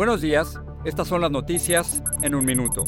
Buenos días, estas son las noticias en un minuto.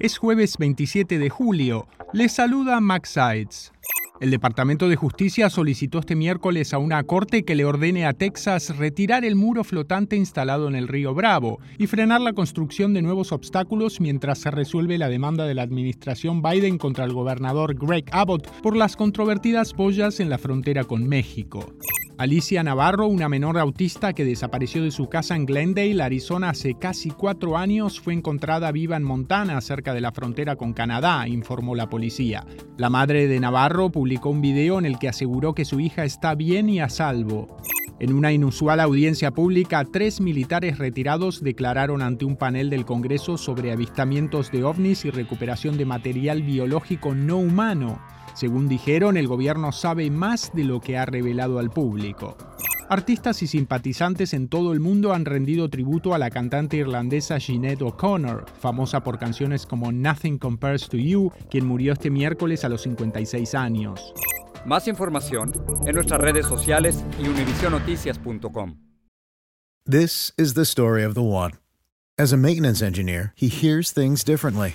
Es jueves 27 de julio. Les saluda Max Sides. El Departamento de Justicia solicitó este miércoles a una corte que le ordene a Texas retirar el muro flotante instalado en el río Bravo y frenar la construcción de nuevos obstáculos mientras se resuelve la demanda de la administración Biden contra el gobernador Greg Abbott por las controvertidas boyas en la frontera con México. Alicia Navarro, una menor autista que desapareció de su casa en Glendale, Arizona, hace casi cuatro años, fue encontrada viva en Montana, cerca de la frontera con Canadá, informó la policía. La madre de Navarro publicó un video en el que aseguró que su hija está bien y a salvo. En una inusual audiencia pública, tres militares retirados declararon ante un panel del Congreso sobre avistamientos de ovnis y recuperación de material biológico no humano. Según dijeron, el gobierno sabe más de lo que ha revelado al público. Artistas y simpatizantes en todo el mundo han rendido tributo a la cantante irlandesa Sinead O'Connor, famosa por canciones como Nothing Compares to You, quien murió este miércoles a los 56 años. Más información en nuestras redes sociales y univisionoticias.com. This is the story of the one. As a maintenance engineer, he hears things differently.